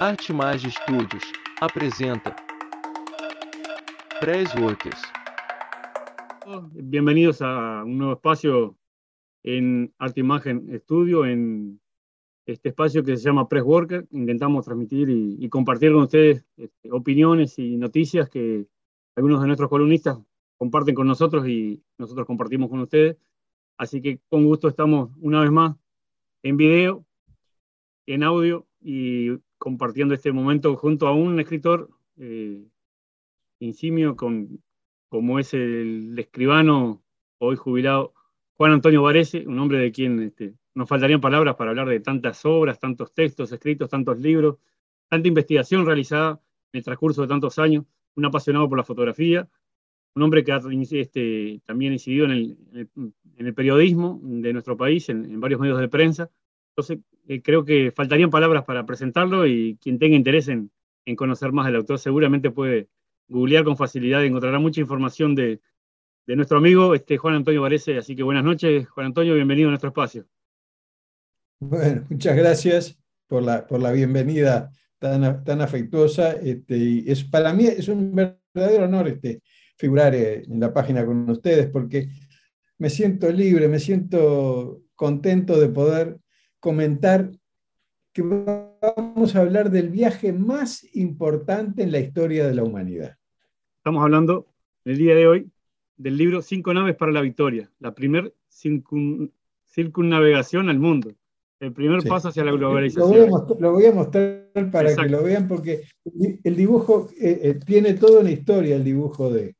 Artimage Studios apresenta Pressworkers. Bienvenidos a un nuevo espacio en Artimagen Studio, en este espacio que se llama Pressworker. Intentamos transmitir y, compartir con ustedes este, opiniones y noticias que algunos de nuestros columnistas comparten con nosotros y nosotros compartimos con ustedes. Así que con gusto estamos una vez más en video, en audio y compartiendo este momento junto a un escritor eh, insimio con, como es el escribano hoy jubilado Juan Antonio Varese, un hombre de quien este, nos faltarían palabras para hablar de tantas obras, tantos textos escritos, tantos libros, tanta investigación realizada en el transcurso de tantos años, un apasionado por la fotografía, un hombre que ha este, también incidido en el, en, el, periodismo de nuestro país, en, varios medios de prensa. Entonces, eh, creo que faltarían palabras para presentarlo y quien tenga interés en, conocer más del autor seguramente puede googlear con facilidad y encontrará mucha información de, nuestro amigo este, Juan Antonio Varese. Así que buenas noches, Juan Antonio, bienvenido a nuestro espacio. Bueno, muchas gracias por la, por la bienvenida tan, tan afectuosa. Este, es, para mí es un verdadero honor este, figurar eh, en la página con ustedes, porque me siento libre, me siento contento de poder comentar que vamos a hablar del viaje más importante en la historia de la humanidad. Estamos hablando el día de hoy del libro Cinco naves para la victoria, la primera circunnavegación al mundo, el primer paso hacia la globalización. Lo voy a mostrar, para que lo vean porque el dibujo eh, eh, tiene toda una historia, el dibujo de,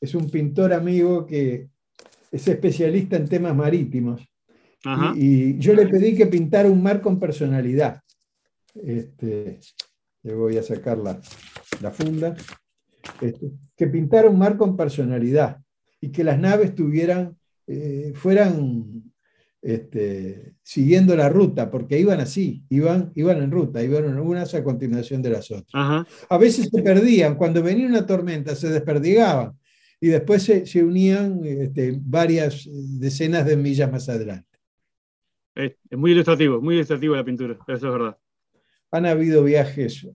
es un pintor amigo que es especialista en temas marítimos. Y, yo le pedí que pintara un mar con personalidad. Este, le voy a sacar la, funda. Este, que pintara un mar con personalidad y que las naves tuvieran, eh, fueran este, siguiendo la ruta, porque iban así, iban, iban en ruta, iban unas a continuación de las otras. A veces se perdían, cuando venía una tormenta se desperdigaban, y después se, unían este, varias decenas de millas más adelante. Es, muy ilustrativo, muy ilustrativo la pintura, eso es verdad. Han habido viajes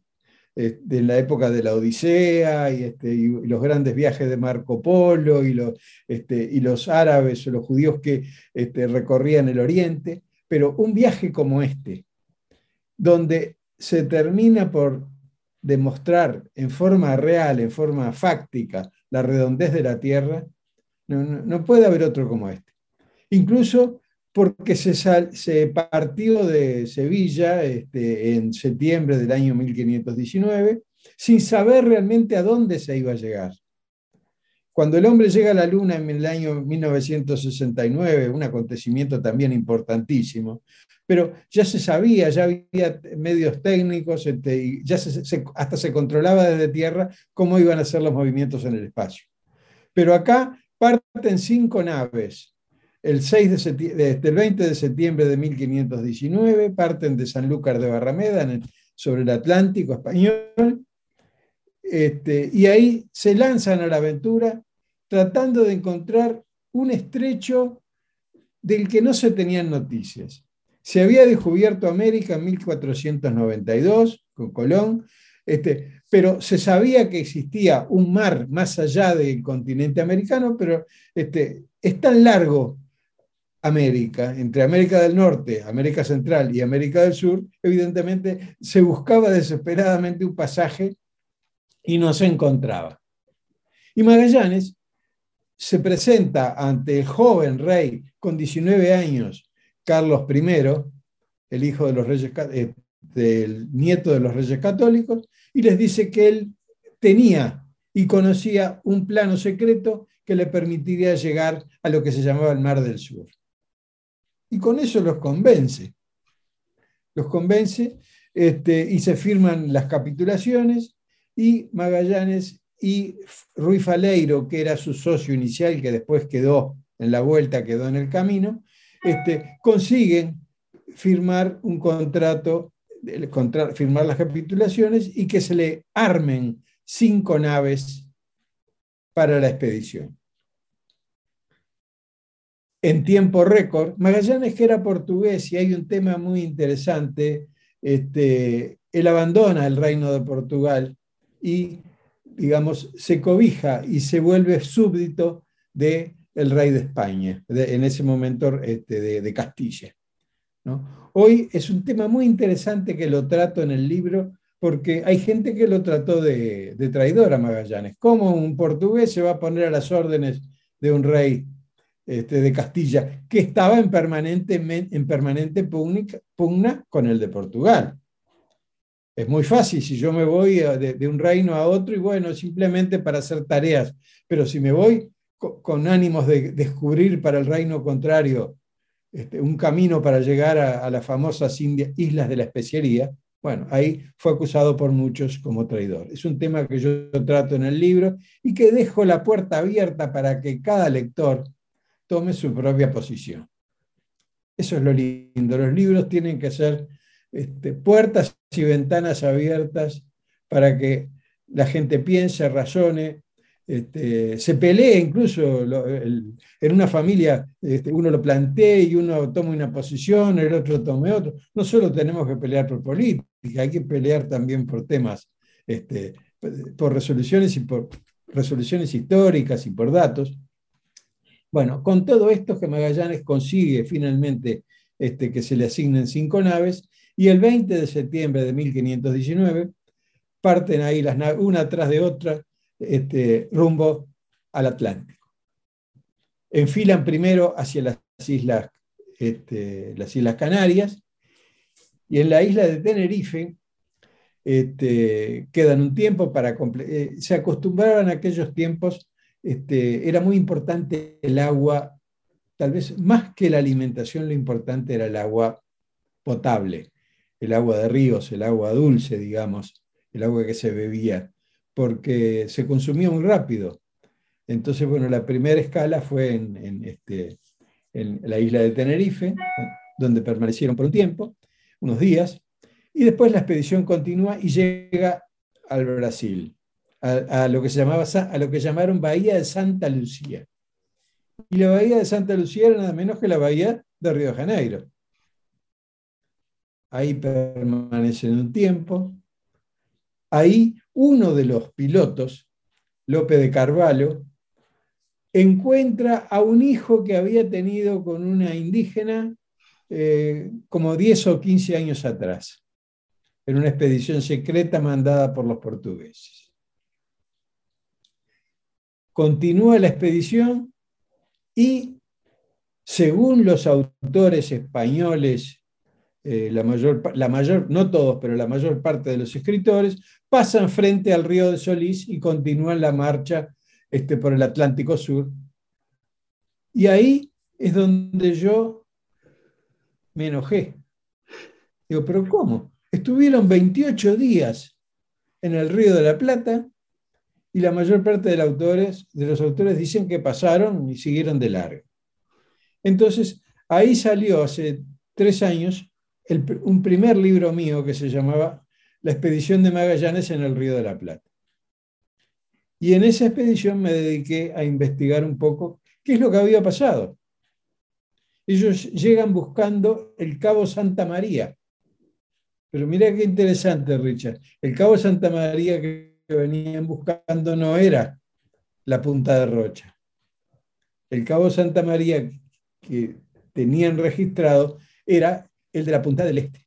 eh, de la época de la Odisea y, este, los grandes viajes de Marco Polo y los, este, y los árabes o los judíos que este, recorrían el Oriente, pero un viaje como este, donde se termina por demostrar en forma real, en forma fáctica, la redondez de la Tierra, no, puede haber otro como este. Incluso porque se, se partió de Sevilla este, en septiembre del año 1519 sin saber realmente a dónde se iba a llegar. Cuando el hombre llega a la Luna en el año 1969, un acontecimiento también importantísimo, pero ya se sabía, ya había medios técnicos, este, ya hasta se controlaba desde tierra cómo iban a ser los movimientos en el espacio. Pero acá parten cinco naves. El, 6 de el 20 de septiembre de 1519 parten de Sanlúcar de Barrameda sobre el Atlántico español este, y ahí se lanzan a la aventura tratando de encontrar un estrecho del que no se tenían noticias. Se había descubierto América en 1492 con Colón, este, pero se sabía que existía un mar más allá del continente americano, pero este, es tan largo América, entre América del Norte, América Central y América del Sur, evidentemente se buscaba desesperadamente un pasaje y no se encontraba. Y Magallanes se presenta ante el joven rey con 19 años Carlos I, el hijo de los reyes, eh, del nieto de los reyes católicos, y les dice que él tenía y conocía un plano secreto que le permitiría llegar a lo que se llamaba el Mar del Sur. Y con eso los convence. Los convence este, y se firman las capitulaciones y Magallanes y Ruy Faleiro, que era su socio inicial, que después quedó en la vuelta, quedó en el camino, este, consiguen firmar un contrato, firmar las capitulaciones y que se le armen cinco naves para la expedición. En tiempo récord, Magallanes que era portugués y hay un tema muy interesante este, él abandona el reino de Portugal y, digamos, se cobija y se vuelve súbdito del el rey de España, en ese momento este, de, Castilla. Hoy es un tema muy interesante que lo trato en el libro porque hay gente que lo trató de, traidor a Magallanes. ¿Cómo un portugués se va a poner a las órdenes de un rey este, de Castilla que estaba en permanente, en permanente pugna con el de Portugal? Es muy fácil si yo me voy de, un reino a otro y bueno, simplemente para hacer tareas, pero si me voy con, ánimos de descubrir para el reino contrario este, un camino para llegar a, las famosas islas de la especiería, bueno, ahí fue acusado por muchos como traidor. Es un tema que yo trato en el libro y que dejo la puerta abierta para que cada lector tome su propia posición. Eso es lo lindo. Los libros tienen que ser este, puertas y ventanas abiertas para que la gente piense, razone, este, se pelee incluso en una familia, este, uno lo plantea y uno toma una posición, el otro tome otro. No solo tenemos que pelear por política, hay que pelear también por temas, por resoluciones y por resoluciones históricas y por datos. Bueno, con todo esto que Magallanes consigue finalmente que se le asignen cinco naves, y el 20 de septiembre de 1519 parten ahí las naves, una tras de otra, este, rumbo al Atlántico. Enfilan primero hacia las islas, este, las islas Canarias y en la isla de Tenerife este, quedan un tiempo para... Eh, se acostumbraban a aquellos tiempos, este, era muy importante el agua, tal vez más que la alimentación, lo importante era el agua potable el agua de ríos, el agua dulce, digamos, el agua que se bebía, porque se consumía muy rápido. Entonces, bueno, la primera escala fue en, este, en la isla de Tenerife, donde permanecieron por un tiempo, unos días, y después la expedición continúa y llega al Brasil, a, lo que se llamaba, a lo que llamaron Bahía de Santa Lucía. Y la Bahía de Santa Lucía era nada menos que la Bahía de Río de Janeiro ahí permanecen un tiempo. Ahí uno de los pilotos, Lope de Carvalho, encuentra a un hijo que había tenido con una indígena eh, como 10 o 15 años atrás, en una expedición secreta mandada por los portugueses. Continúa la expedición y, según los autores españoles eh, la, mayor, la mayor, no todos, pero la mayor parte de los escritores, pasan frente al río de Solís y continúan la marcha este, por el Atlántico Sur. Y ahí es donde yo me enojé. Digo, pero ¿cómo? Estuvieron 28 días en el Río de la Plata y la mayor parte de los autores, dicen que pasaron y siguieron de largo. Entonces, ahí salió hace tres años un primer libro mío que se llamaba La expedición de Magallanes en el Río de la Plata. Y en esa expedición me dediqué a investigar un poco qué es lo que había pasado. Ellos llegan buscando el Cabo Santa María. Pero mira qué interesante, Richard. El Cabo Santa María que venían buscando no era la punta de Rocha. El Cabo Santa María que tenían registrado era el de la Punta del Este.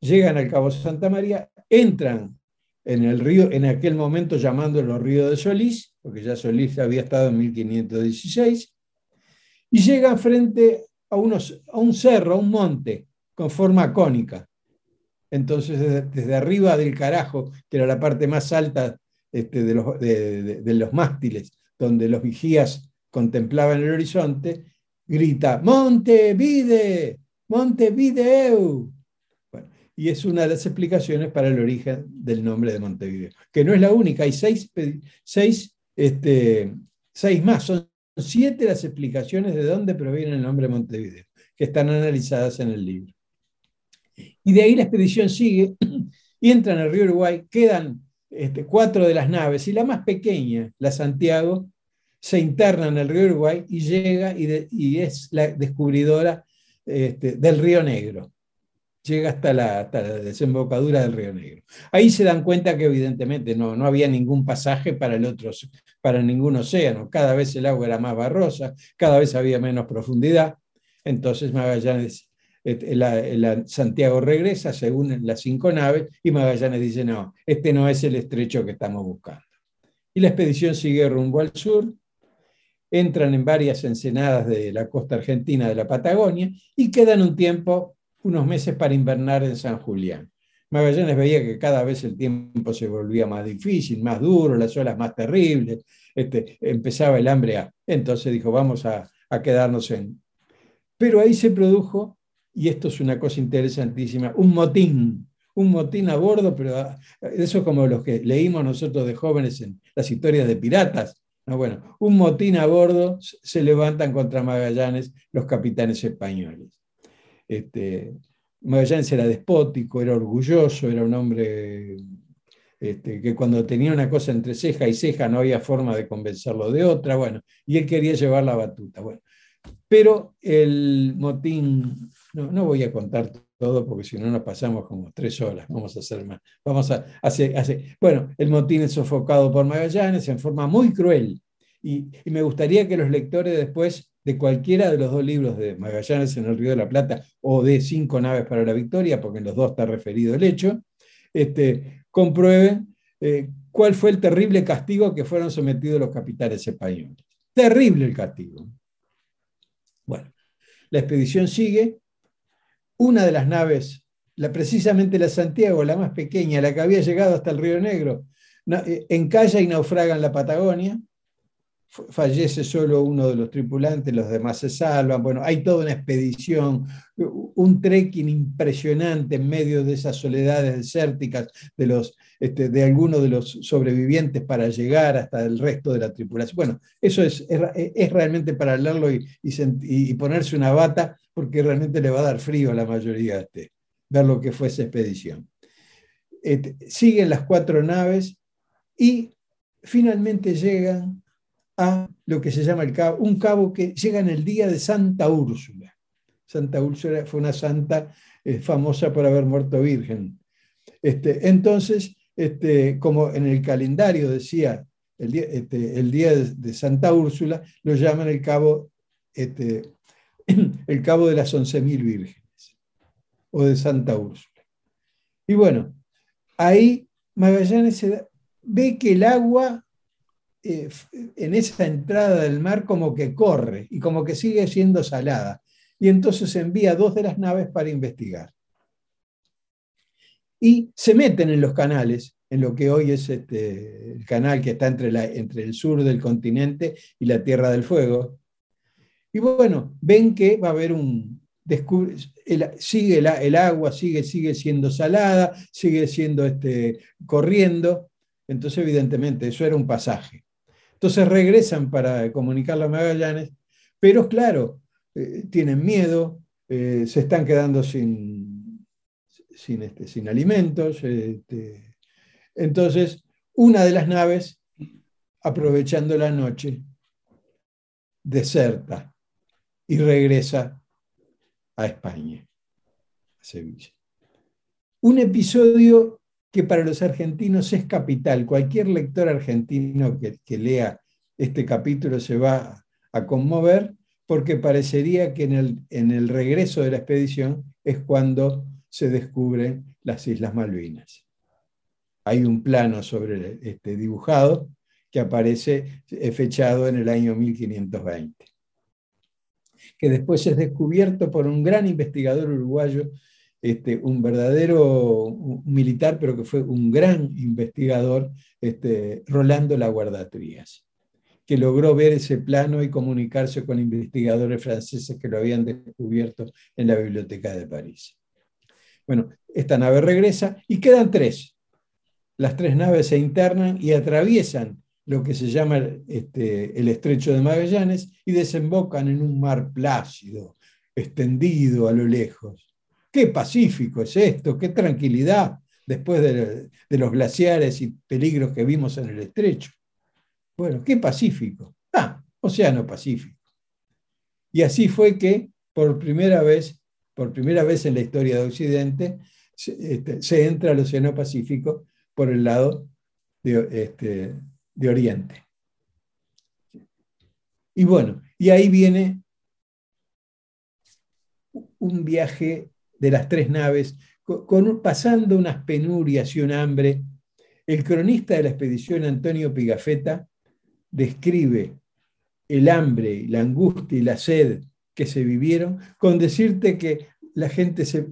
Llegan al Cabo Santa María, entran en el río, en aquel momento llamándolo Río de Solís, porque ya Solís había estado en 1516, y llegan frente a, unos, a un cerro, a un monte, con forma cónica. Entonces, desde, arriba del carajo, que era la parte más alta este, de, los, mástiles, donde los vigías contemplaban el horizonte, grita, Montevide, Montevideo. y es una de las explicaciones para el origen del nombre de Montevideo, que no es la única, hay seis, este, seis más, son siete las explicaciones de dónde proviene el nombre Montevideo, que están analizadas en el libro. Y de ahí la expedición sigue y entran al río Uruguay, quedan este, cuatro de las naves y la más pequeña, la Santiago, se interna en el río Uruguay y llega y, es la descubridora este, del Río Negro. llega hasta la, desembocadura del Río Negro. Ahí se dan cuenta que evidentemente no, no había ningún pasaje para, el otro, para ningún océano, cada vez el agua era más barrosa, cada vez había menos profundidad, entonces Magallanes, Santiago regresa según las cinco naves y Magallanes dice, no, este no es el estrecho que estamos buscando. Y la expedición sigue rumbo al sur, entran en varias ensenadas de la costa argentina de la Patagonia y quedan un tiempo unos meses para invernar en San Julián. Magallanes veía que cada vez el tiempo se volvía más difícil, más duro, las olas más terribles, este, empezaba el hambre. Entonces dijo, vamos a, quedarnos en... Pero ahí se produjo, y esto es una cosa interesantísima, un motín, un motín a bordo, pero ah, eso como los que leímos nosotros de jóvenes en las historias de piratas. No, bueno, un motín a bordo se levantan contra Magallanes los capitanes españoles. Este, Magallanes era despótico, era orgulloso, era un hombre este, que cuando tenía una cosa entre ceja y ceja no había forma de convencerlo de otra, bueno, y él quería llevar la batuta. Bueno, pero el motín, no, voy a contar todo porque si no nos pasamos como tres horas, vamos a hacer más. Vamos a hacer, hacer. bueno, el motín es sofocado por Magallanes en forma muy cruel y, me gustaría que los lectores después de cualquiera de los dos libros de Magallanes en el Río de la Plata o de Cinco naves para la victoria, porque en los dos está referido el hecho, este, comprueben eh, cuál fue el terrible castigo que fueron sometidos los capitanes españoles. Terrible el castigo. Bueno, la expedición sigue. Una de las naves, la, precisamente la Santiago, la más pequeña, la que había llegado hasta el Río Negro, eh, encalla y naufraga en la Patagonia fallece solo uno de los tripulantes, los demás se salvan. Bueno, hay toda una expedición, un trekking impresionante en medio de esas soledades desérticas de, los, este, de algunos de los sobrevivientes para llegar hasta el resto de la tripulación. Bueno, eso es, es, realmente para leerlo y, y, ponerse una bata, porque realmente le va a dar frío a la mayoría de este, ver lo que fue esa expedición. Siguen las cuatro naves y finalmente llegan a lo que se llama el cabo, un cabo que llega en el día de Santa Úrsula. Santa Úrsula fue una santa eh, famosa por haber muerto virgen. Este, entonces, este, como en el calendario decía el día, este, el día de, Santa Úrsula, lo llaman el cabo, este, el cabo de las 11.000 vírgenes o de Santa Úrsula. Y bueno, ahí Magallanes ve que el agua eh, en esa entrada del mar como que corre y como que sigue siendo salada. Y entonces envía dos de las naves para investigar. Y se meten en los canales, en lo que hoy es este, el canal que está entre, la, entre el sur del continente y la Tierra del Fuego. Y bueno, ven que va a haber un... sigue el, agua, sigue, sigue siendo salada, sigue siendo este, corriendo. Entonces, evidentemente, eso era un pasaje. Entonces regresan para comunicarlo a Magallanes, pero claro, eh, tienen miedo, eh, se están quedando sin, sin, este, sin alimentos. Este, entonces, una de las naves, aprovechando la noche, deserta y regresa a España, a Sevilla. Un episodio que para los argentinos es capital. Cualquier lector argentino que, lea este capítulo se va a conmover porque parecería que en el, en el regreso de la expedición es cuando se descubren las Islas Malvinas. Hay un plano sobre este dibujado que aparece fechado en el año 1520, que después es descubierto por un gran investigador uruguayo este, un verdadero militar, pero que fue un gran investigador, este, Rolando La Guardatrías, que logró ver ese plano y comunicarse con investigadores franceses que lo habían descubierto en la Biblioteca de París. Bueno, esta nave regresa y quedan tres. Las tres naves se internan y atraviesan lo que se llama este, el estrecho de Magallanes y desembocan en un mar plácido, extendido a lo lejos. Qué pacífico es esto, qué tranquilidad después de, los glaciares y peligros que vimos en el estrecho. Bueno, qué pacífico. Ah, Océano Pacífico. Y así fue que por primera vez por primera vez en la historia de Occidente, se, este, entra al Océano Pacífico por el lado de, este, de Oriente. Y bueno, y ahí viene un viaje de las tres naves, con, pasando unas penurias y un hambre. El cronista de la expedición, Antonio Pigafetta, describe el hambre, la angustia y la sed que se vivieron, con decirte que la gente se,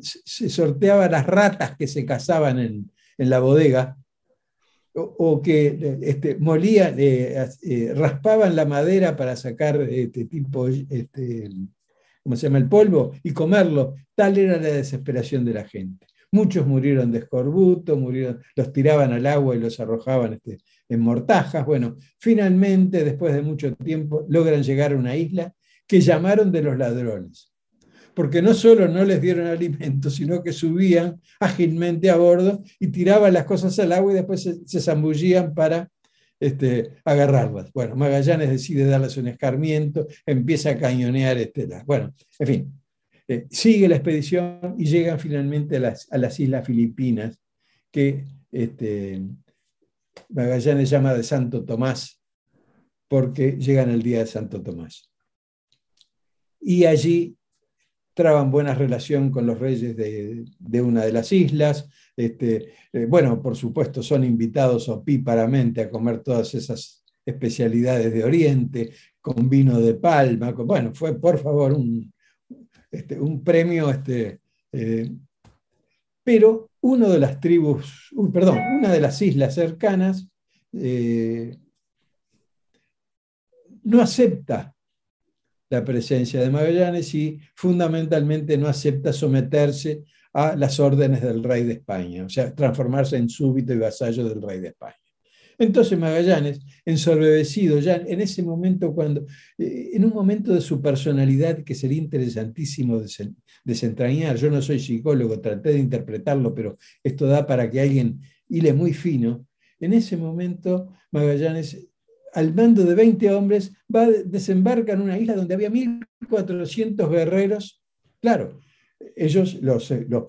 sorteaba las ratas que se cazaban en, la bodega, o, que este, molían, eh, eh, raspaban la madera para sacar este tipo, este, ¿cómo se llama? El polvo y comerlo. Tal era la desesperación de la gente. Muchos murieron de escorbuto, murieron, los tiraban al agua y los arrojaban este, en mortajas. Bueno, finalmente, después de mucho tiempo, logran llegar a una isla que llamaron de los ladrones. Porque no solo no les dieron alimento, sino que subían ágilmente a bordo y tiraban las cosas al agua y después se, zambullían para este, agarrarlas. Bueno, Magallanes decide darles un escarmiento, empieza a cañonear. Este, bueno, en fin, eh, sigue la expedición y llegan finalmente a las, a las Islas Filipinas, que este, Magallanes llama de Santo Tomás, porque llegan el día de Santo Tomás. Y allí traban buena relación con los reyes de, una de las islas. Este, eh, bueno, por supuesto, son invitados opíparamente a comer todas esas especialidades de Oriente, con vino de palma. bueno, fue por favor un, este, un premio. Este, eh, pero uno de las tribus, perdón, una de las islas cercanas eh, no acepta la presencia de Magallanes y fundamentalmente no acepta someterse a las órdenes del rey de España, o sea, transformarse en súbito y vasallo del rey de España. Entonces Magallanes, ensorbecido ya en ese momento, cuando, eh, en un momento de su personalidad que sería interesantísimo desentrañar, yo no soy psicólogo, traté de interpretarlo, pero esto da para que alguien hile muy fino, en ese momento, Magallanes, al mando de 20 hombres, va, desembarca en una isla donde había 1.400 guerreros. Claro, ellos, los, los,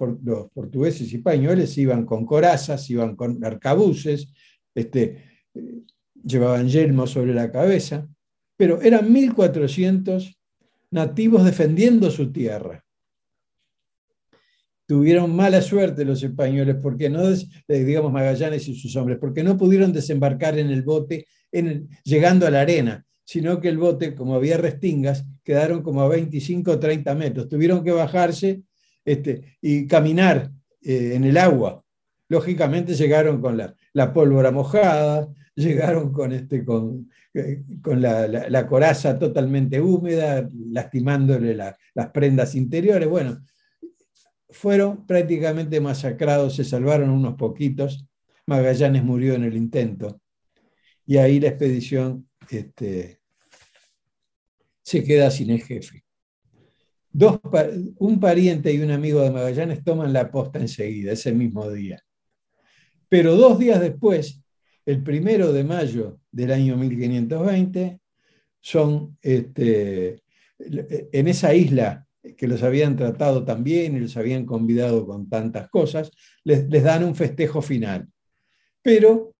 portugueses y españoles, iban con corazas, iban con arcabuces, este, llevaban yelmos sobre la cabeza, pero eran 1.400 nativos defendiendo su tierra. Tuvieron mala suerte los españoles, porque no, eh, digamos Magallanes y sus hombres, porque no pudieron desembarcar en el bote en llegando a la arena, sino que el bote, como había restingas, quedaron como a 25 o 30 metros. Tuvieron que bajarse este, y caminar eh, en el agua. Lógicamente llegaron con la, pólvora mojada, llegaron con, este, con, eh, con la, coraza totalmente húmeda, lastimándole las prendas interiores. Bueno, fueron prácticamente masacrados, se salvaron unos poquitos, Magallanes murió en el intento, y ahí la expedición este, se queda sin el jefe. Un pariente y un amigo de Magallanes toman la posta enseguida, ese mismo día. Pero dos días después, el primero de mayo del año 1520, son este, en esa isla que los habían tratado tan bien y los habían convidado con tantas cosas, les, dan un festejo final. Pero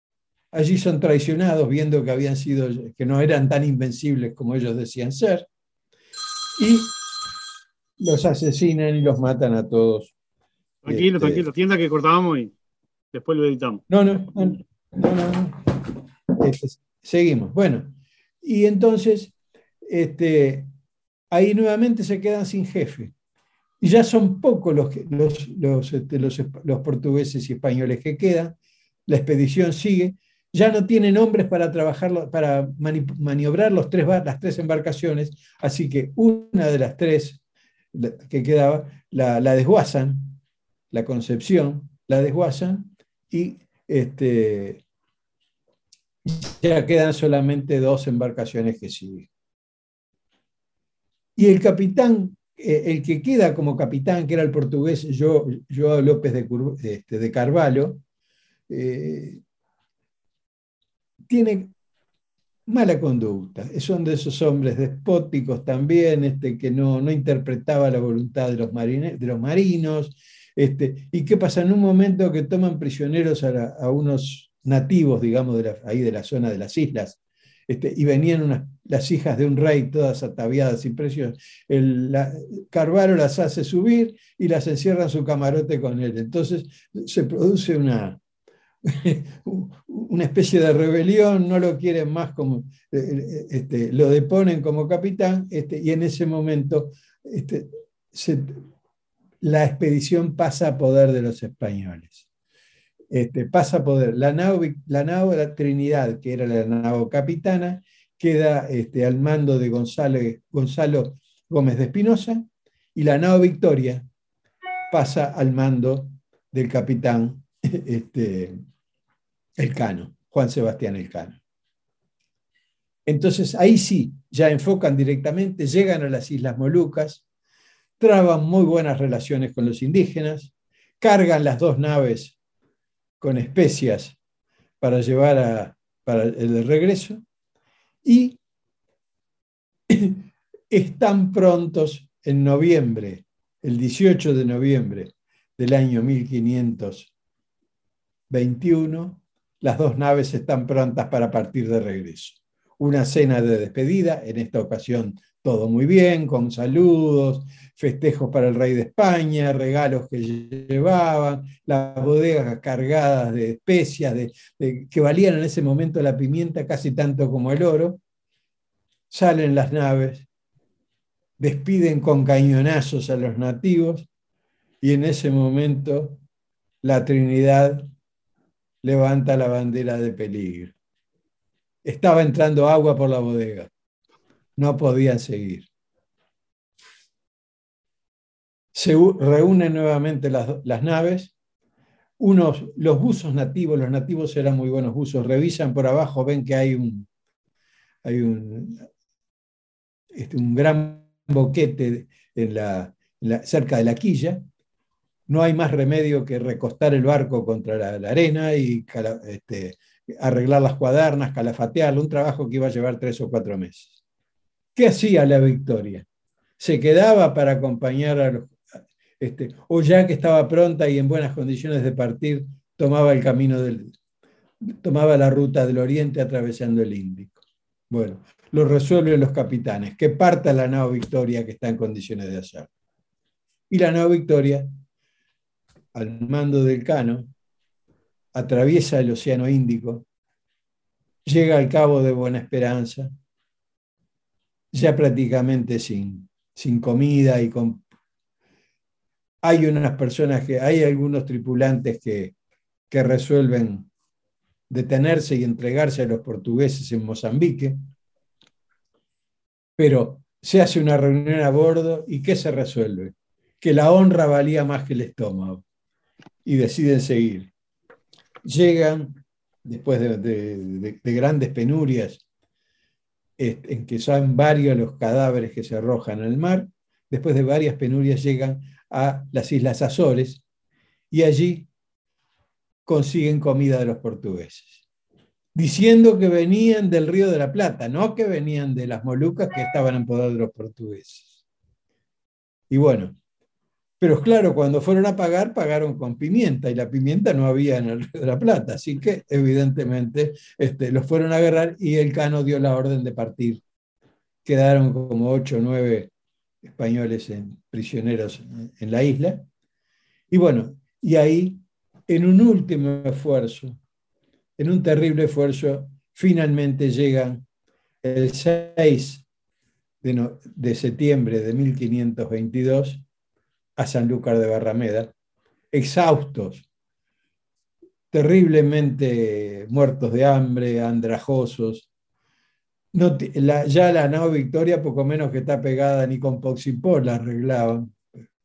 allí son traicionados viendo que habían sido, que no eran tan invencibles como ellos decían ser, y los asesinan y los matan a todos. Tranquilo, este, tranquilo, tienda que cortábamos y después lo editamos. No, no, no, no, este, seguimos. Bueno, y entonces, este, ahí nuevamente se quedan sin jefe. Y ya son pocos los, los, este, los, los, portugueses y españoles que quedan, la expedición sigue, ya no tienen hombres para trabajar, para maniobrar las tres embarcaciones, así que una de las tres que quedaba la, la desguazan, la Concepción, la desguazan y este, ya quedan solamente dos embarcaciones que siguen. Y el capitán, eh, el que queda como capitán, que era el portugués Joao López de, este, de Carvalho, eh, tiene mala conducta. Son de esos hombres despóticos también, este, que no, no interpretaba la voluntad de los, de los marinos. Este, ¿Y qué pasa? En un momento que toman prisioneros a, unos nativos, digamos, de ahí de la zona de las islas, este, y venían las hijas de un rey todas ataviadas y preciosas. El, Carvalho las hace subir y las encierra en su camarote con él. Entonces se produce una, una especie de rebelión, no lo quieren más como, eh, eh, este, lo deponen como capitán, este, y en ese momento este, la expedición pasa a poder de los españoles. Este, pasa a poder. La nao, la nao de la Trinidad, que era la nao capitana, queda al mando de Gonzalo, Gonzalo Gómez de Espinosa, y la nao Victoria pasa al mando del capitán Elcano, Juan Sebastián Elcano. Entonces ahí sí, ya enfocan directamente, llegan a las Islas Molucas, traban muy buenas relaciones con los indígenas, cargan las dos naves con especias para llevar a, para el regreso y están prontos en noviembre, el 18 de noviembre del año 1521, las dos naves están prontas para partir de regreso. Una cena de despedida, en esta ocasión todo muy bien, con saludos, festejos para el rey de España, regalos que llevaban, las bodegas cargadas de especias que valían en ese momento la pimienta casi tanto como el oro. Salen las naves, despiden con cañonazos a los nativos y en ese momento la Trinidad levanta la bandera de peligro. Estaba entrando agua por la bodega. No podían seguir. Se reúnen nuevamente las, naves. Unos, los buzos nativos, los nativos eran muy buenos buzos, revisan por abajo, ven que hay un, hay un, este, un gran boquete en la, cerca de la quilla, no hay más remedio que recostar el barco contra la, arena y este, arreglar las cuadernas, calafatearlo, un trabajo que iba a llevar tres o cuatro meses. ¿Qué hacía la Victoria? Se quedaba para acompañar a los... Este, o ya que estaba pronta y en buenas condiciones de partir, tomaba el camino del... tomaba la ruta del oriente atravesando el Índico. Bueno, lo resuelven los capitanes, que parta la nao Victoria que está en condiciones de hacerlo. Y la nao Victoria al mando del Cano, atraviesa el Océano Índico, llega al Cabo de Buena Esperanza, ya prácticamente sin, comida y con... Hay unas personas que, hay algunos tripulantes que, que resuelven detenerse y entregarse a los portugueses en Mozambique, pero se hace una reunión a bordo y ¿qué se resuelve? Que la honra valía más que el estómago y deciden seguir. Llegan, después de, grandes penurias, en que son varios los cadáveres que se arrojan al mar, después de varias penurias llegan a las Islas Azores y allí consiguen comida de los portugueses, diciendo que venían del Río de la Plata, no que venían de las Molucas que estaban en poder de los portugueses. Y bueno, pero claro, cuando fueron a pagar, pagaron con pimienta y la pimienta no había en el Río de la Plata, así que evidentemente este, los fueron a agarrar y el Cano dio la orden de partir. Quedaron como ocho o nueve españoles en, prisioneros en la isla. Y bueno, y ahí, en un último esfuerzo, en un terrible esfuerzo, finalmente llegan el 6 de, de septiembre de 1522 a Sanlúcar de Barrameda, exhaustos, terriblemente muertos de hambre, andrajosos. ya la nao Victoria, poco menos que está pegada ni con Poxipol, la arreglaban.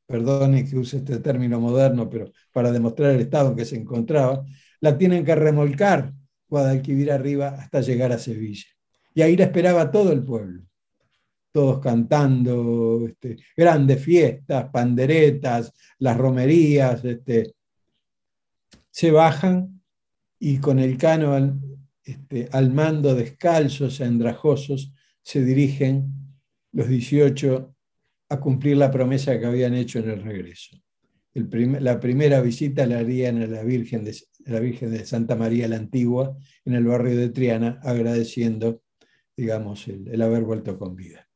Perdone que use este término moderno, pero para demostrar el estado en que se encontraba, la tienen que remolcar Guadalquivir arriba hasta llegar a Sevilla. Y ahí la esperaba todo el pueblo todos cantando, este, grandes fiestas, panderetas, las romerías, este, se bajan y con el cano este, al mando descalzos, andrajosos, se dirigen los 18 a cumplir la promesa que habían hecho en el regreso. la primera visita la harían a la Virgen, de, la Virgen de Santa María la Antigua en el barrio de Triana, agradeciendo, digamos, el haber vuelto con vida.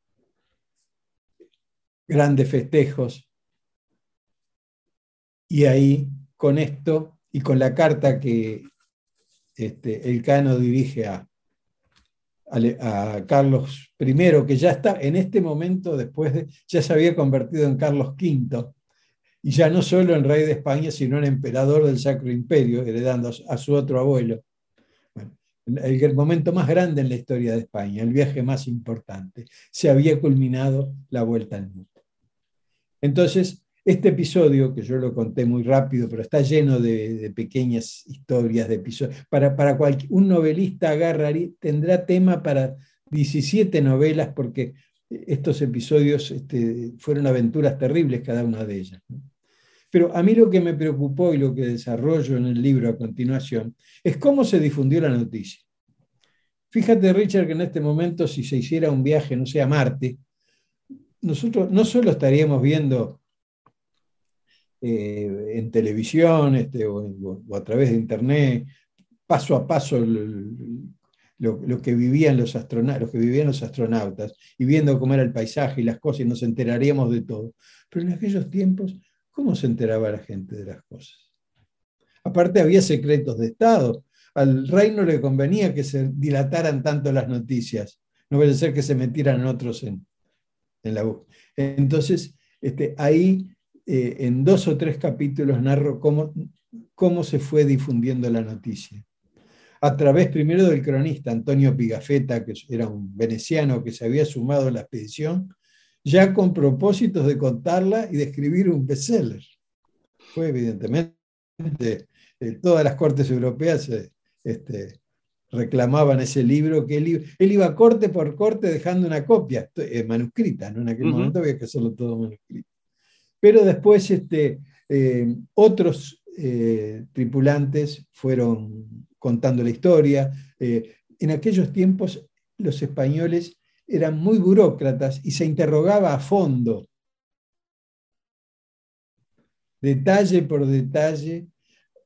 Grandes festejos. Y ahí, con esto y con la carta que este, el Cano dirige a, Carlos I, que ya está en este momento, después de, ya se había convertido en Carlos V, y ya no solo en rey de España, sino en emperador del Sacro Imperio, heredando a su otro abuelo. el momento más grande en la historia de España, el viaje más importante, se había culminado la vuelta al mundo. Entonces, este episodio, que yo lo conté muy rápido, pero está lleno de, pequeñas historias, de episodios, para, para un novelista agarraría, tendrá tema para 17 novelas, porque estos episodios este, fueron aventuras terribles cada una de ellas. Pero a mí lo que me preocupó y lo que desarrollo en el libro a continuación es cómo se difundió la noticia. Fíjate, Richard, que en este momento si se hiciera un viaje, no sé, a Marte, nosotros no solo estaríamos viendo eh, en televisión este, o, a través de internet, paso a paso lo, que vivían los los que vivían los astronautas, y viendo cómo era el paisaje y las cosas, y nos enteraríamos de todo. Pero en aquellos tiempos, ¿cómo se enteraba la gente de las cosas? Aparte había secretos de Estado. Al rey no le convenía que se dilataran tanto las noticias. No puede ser que se metieran otros en, Entonces, este, ahí eh, en dos o tres capítulos narro cómo, cómo se fue difundiendo la noticia. A través primero del cronista Antonio Pigafetta, que era un veneciano que se había sumado a la expedición, ya con propósitos de contarla y de escribir un bestseller. Fue evidentemente, eh, todas las cortes europeas eh, este, reclamaban ese libro, que él, iba corte por corte dejando una copia manuscrita, ¿no? en aquel momento había que hacerlo todo manuscrito. Pero después este, eh, otros eh, tripulantes fueron contando la historia. Eh, en aquellos tiempos los españoles eran muy burócratas y se interrogaba a fondo, detalle por detalle,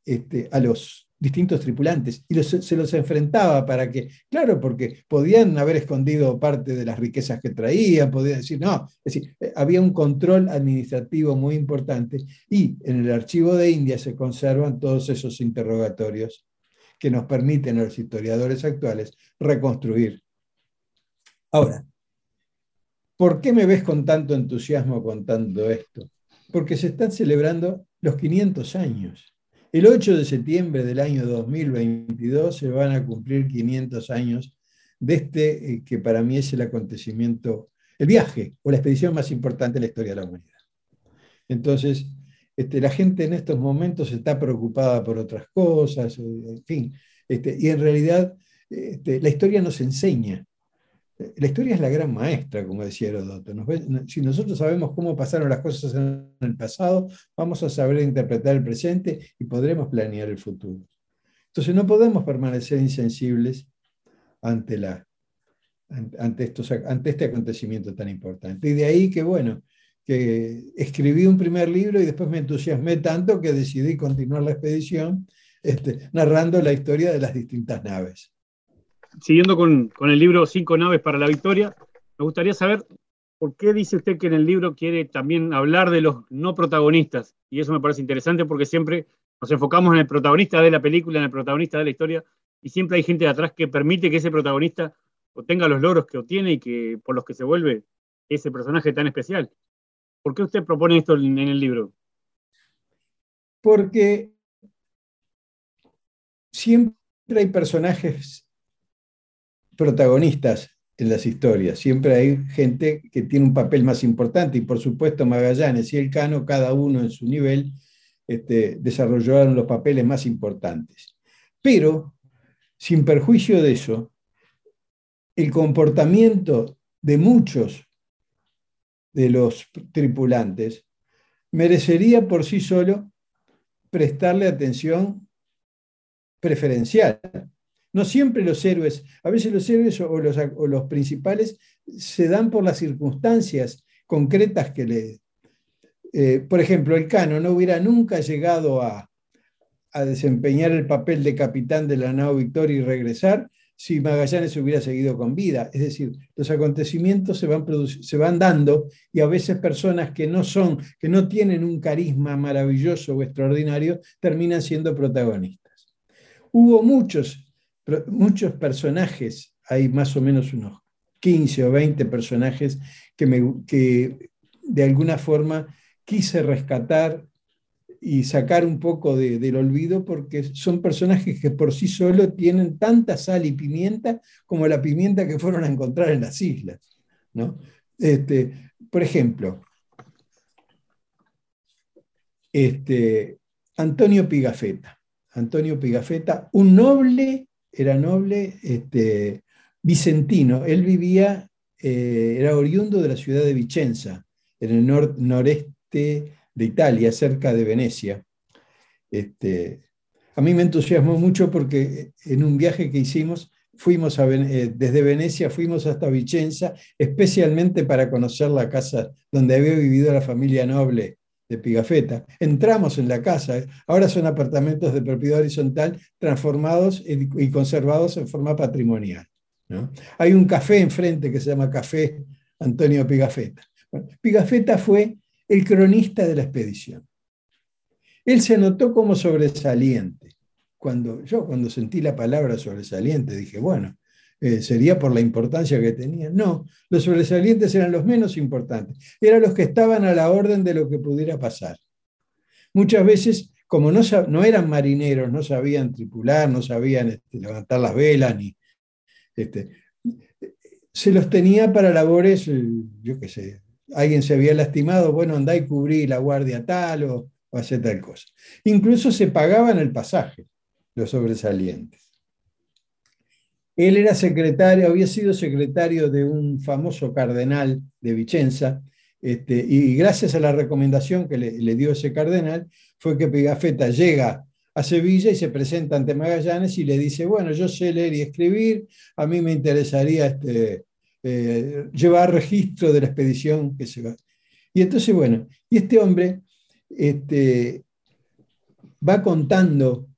este, a los distintos tripulantes y se los enfrentaba para que, claro, porque podían haber escondido parte de las riquezas que traían, podían decir, no, es decir, eh, había un control administrativo muy importante y en el archivo de India se conservan todos esos interrogatorios que nos permiten a los historiadores actuales reconstruir. Ahora, ¿por qué me ves con tanto entusiasmo contando esto? Porque se están celebrando los 500 años el 8 de septiembre del año 2022 se van a cumplir 500 años de este eh, que para mí es el acontecimiento, el viaje o la expedición más importante en la historia de la humanidad. Entonces, este, la gente en estos momentos está preocupada por otras cosas, eh, en fin, este, y en realidad este, la historia nos enseña la historia es la gran maestra, como decía Herodoto. si nosotros sabemos cómo pasaron las cosas en el pasado, vamos a saber interpretar el presente y podremos planear el futuro. Entonces no podemos permanecer insensibles ante, la, ante, estos, ante este acontecimiento tan importante. Y de ahí que, bueno, que escribí un primer libro y después me entusiasmé tanto que decidí continuar la expedición este, narrando la historia de las distintas naves siguiendo con, el libro Cinco naves para la victoria, me gustaría saber por qué dice usted que en el libro quiere también hablar de los no protagonistas. Y eso me parece interesante porque siempre nos enfocamos en el protagonista de la película, en el protagonista de la historia, y siempre hay gente de atrás que permite que ese protagonista obtenga los logros que obtiene y que por los que se vuelve ese personaje tan especial. ¿Por qué usted propone esto en el libro? Porque siempre hay personajes protagonistas en las historias. Siempre hay gente que tiene un papel más importante y por supuesto Magallanes y Elcano, cada uno en su nivel, este, desarrollaron los papeles más importantes. Pero, sin perjuicio de eso, el comportamiento de muchos de los tripulantes merecería por sí solo prestarle atención preferencial. No siempre los héroes, a veces los héroes o los, los principales se dan por las circunstancias concretas que le... Eh, por ejemplo, el Cano no hubiera nunca llegado a, a desempeñar el papel de capitán de la nao Victoria y regresar si Magallanes hubiera seguido con vida. Es decir, los acontecimientos se van, se van dando y a veces personas que no son, que no tienen un carisma maravilloso o extraordinario, terminan siendo protagonistas. Hubo muchos, muchos personajes, hay más o menos unos 15 o 20 personajes que, me, que de alguna forma quise rescatar y sacar un poco del olvido porque son personajes que por sí solo tienen tanta sal y pimienta como la pimienta que fueron a encontrar en las islas. ¿no? Este, por ejemplo, este, Antonio Pigafetta. Antonio Pigafetta, un noble, era noble este, vicentino. Él vivía, eh, era oriundo de la ciudad de Vicenza, en el noreste de Italia, cerca de Venecia. Este, a mí me entusiasmó mucho porque en un viaje que hicimos, fuimos eh, desde Venecia, fuimos hasta Vicenza, especialmente para conocer la casa donde había vivido la familia noble de Pigafetta. Entramos en la casa, ahora son apartamentos de propiedad horizontal transformados y conservados en forma patrimonial. Hay un café enfrente que se llama Café Antonio Pigafetta. Pigafetta fue el cronista de la expedición. Él se anotó como sobresaliente. Cuando, yo cuando sentí la palabra sobresaliente dije, bueno, eh, sería por la importancia que tenía. No, los sobresalientes eran los menos importantes, eran los que estaban a la orden de lo que pudiera pasar. Muchas veces, como no, no eran marineros, no sabían tripular, no sabían este, levantar las velas, ni, este, se los tenía para labores, eh, yo qué sé, alguien se había lastimado, bueno, andá y cubrí la guardia tal o, o hacer tal cosa. Incluso se pagaban el pasaje, los sobresalientes. Él era secretario, había sido secretario de un famoso cardenal de Vicenza, este, y gracias a la recomendación que le, dio ese cardenal, fue que Pigafetta llega a Sevilla y se presenta ante Magallanes y le dice, bueno, yo sé leer y escribir, a mí me interesaría este, eh, llevar registro de la expedición que se va. Y entonces, bueno, y este hombre este, va contando,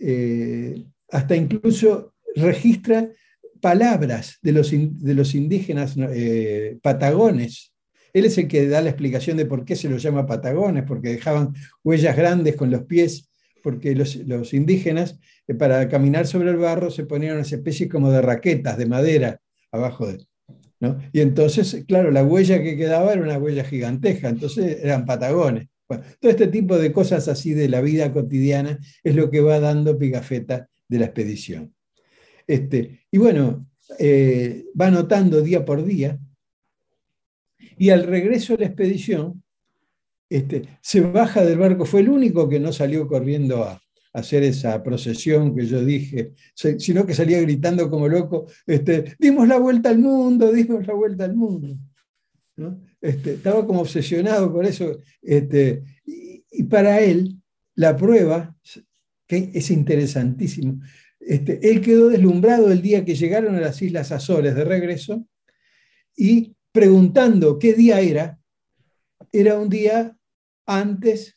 eh, hasta incluso registra palabras de los, de los indígenas eh, patagones. Él es el que da la explicación de por qué se los llama patagones, porque dejaban huellas grandes con los pies, porque los, los indígenas para caminar sobre el barro se ponían unas especies como de raquetas de madera abajo de, y entonces, claro, la huella que quedaba era una huella gigantesca, entonces eran patagones. todo este tipo de cosas así de la vida cotidiana es lo que va dando Pigafetta de la expedición. Este, y bueno, eh, va anotando día por día, y al regreso de la expedición, este, se baja del barco, fue el único que no salió corriendo a, hacer esa procesión que yo dije, sino que salía gritando como loco, este, dimos la vuelta al mundo, dimos la vuelta al mundo. Este, estaba como obsesionado con eso. Este, y, para él, la prueba, que es interesantísimo, este, él quedó deslumbrado el día que llegaron a las Islas Azores de regreso y preguntando qué día era, era un día antes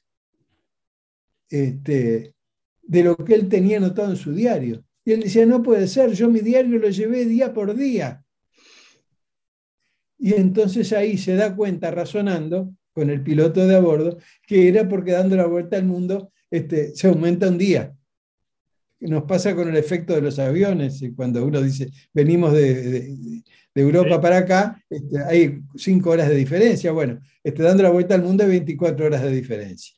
este, de lo que él tenía anotado en su diario. Y él decía, no puede ser, yo mi diario lo llevé día por día. Y entonces ahí se da cuenta, razonando con el piloto de a bordo, que era porque dando la vuelta al mundo este, se aumenta un día. Nos pasa con el efecto de los aviones, cuando uno dice, venimos de, Europa para acá, este, hay cinco horas de diferencia. Bueno, este, dando la vuelta al mundo hay 24 horas de diferencia.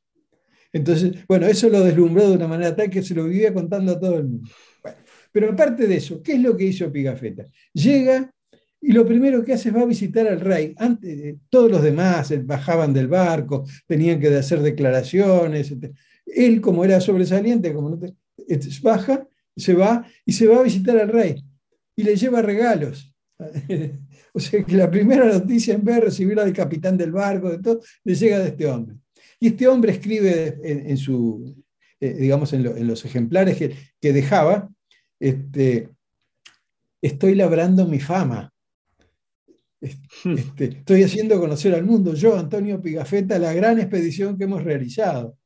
Entonces, bueno, eso lo deslumbró de una manera tal que se lo vivía contando a todo el mundo. pero aparte de eso, ¿qué es lo que hizo Pigafetta? Llega y lo primero que hace es va a visitar al rey. Antes, todos los demás eh, bajaban del barco, tenían que hacer declaraciones. Él, como era sobresaliente, como no este, baja, se va y se va a visitar al rey y le lleva regalos. o sea que la primera noticia en ver recibir al capitán del barco, de todo, le llega de este hombre. Y este hombre escribe en, su, eh, digamos, en, los ejemplares que, dejaba, este, estoy labrando mi fama. Este, estoy haciendo conocer al mundo, yo, Antonio Pigafetta, la gran expedición que hemos realizado.